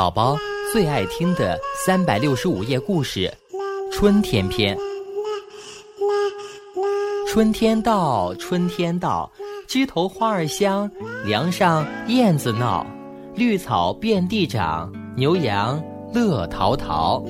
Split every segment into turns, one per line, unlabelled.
宝宝最爱听的三百六十五页故事《春天篇》。春天到，春天到，枝头花儿香，梁上燕子闹，绿草遍地长，牛羊乐陶陶。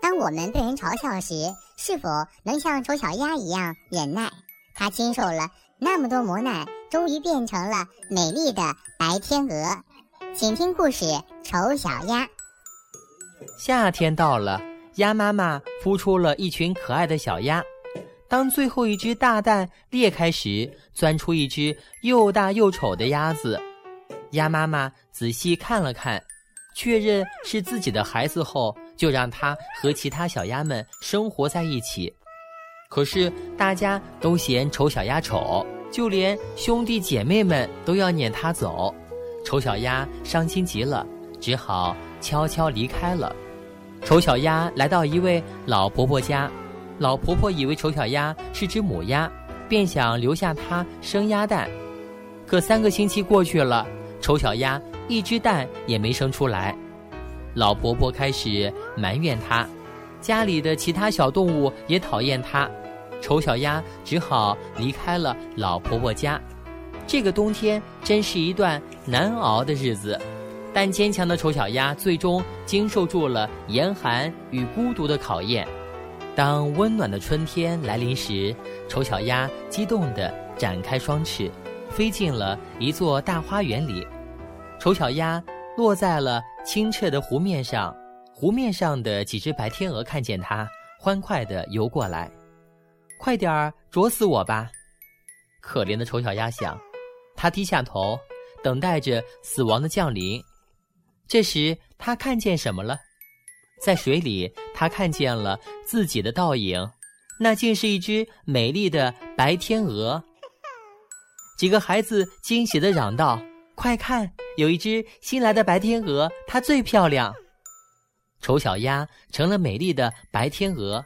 当我们被人嘲笑时，是否能像丑小鸭一样忍耐？它经受了那么多磨难，终于变成了美丽的白天鹅。请听故事《丑小鸭》。
夏天到了，鸭妈妈孵出了一群可爱的小鸭。当最后一只大蛋裂开时，钻出一只又大又丑的鸭子。鸭妈妈仔细看了看，确认是自己的孩子后，就让它和其他小鸭们生活在一起。可是大家都嫌丑小鸭丑，就连兄弟姐妹们都要撵它走。丑小鸭伤心极了，只好悄悄离开了。丑小鸭来到一位老婆婆家，老婆婆以为丑小鸭是只母鸭，便想留下它生鸭蛋。可三个星期过去了，丑小鸭一只蛋也没生出来。老婆婆开始埋怨它，家里的其他小动物也讨厌它。丑小鸭只好离开了老婆婆家。这个冬天真是一段难熬的日子，但坚强的丑小鸭最终经受住了严寒与孤独的考验。当温暖的春天来临时，丑小鸭激动地展开双翅，飞进了一座大花园里。丑小鸭落在了清澈的湖面上，湖面上的几只白天鹅看见它，欢快地游过来。快点儿啄死我吧！可怜的丑小鸭想，它低下头，等待着死亡的降临。这时，它看见什么了？在水里，它看见了自己的倒影，那竟是一只美丽的白天鹅。几个孩子惊喜地嚷道：“快看，有一只新来的白天鹅，它最漂亮！”丑小鸭成了美丽的白天鹅。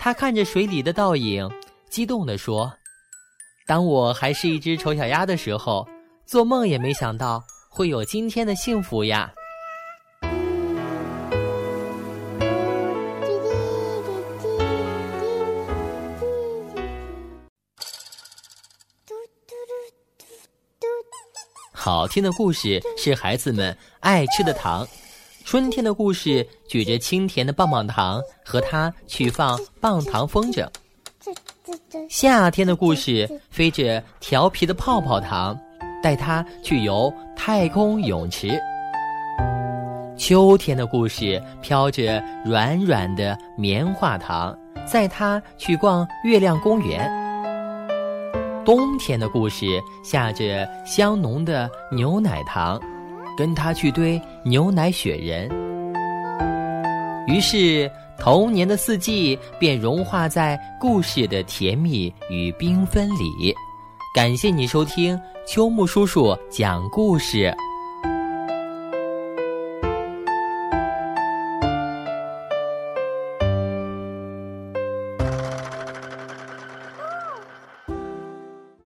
它看着水里的倒影，激动地说：“当我还是一只丑小鸭的时候，做梦也没想到会有今天的幸福呀！”好听的故事是孩子们爱吃的糖。春天的故事，举着清甜的棒棒糖，和它去放棒糖风筝。夏天的故事，飞着调皮的泡泡糖，带它去游太空泳池。秋天的故事，飘着软软的棉花糖，载它去逛月亮公园。冬天的故事，下着香浓的牛奶糖。跟他去堆牛奶雪人，于是童年的四季便融化在故事的甜蜜与缤纷里。感谢你收听秋木叔叔讲故事。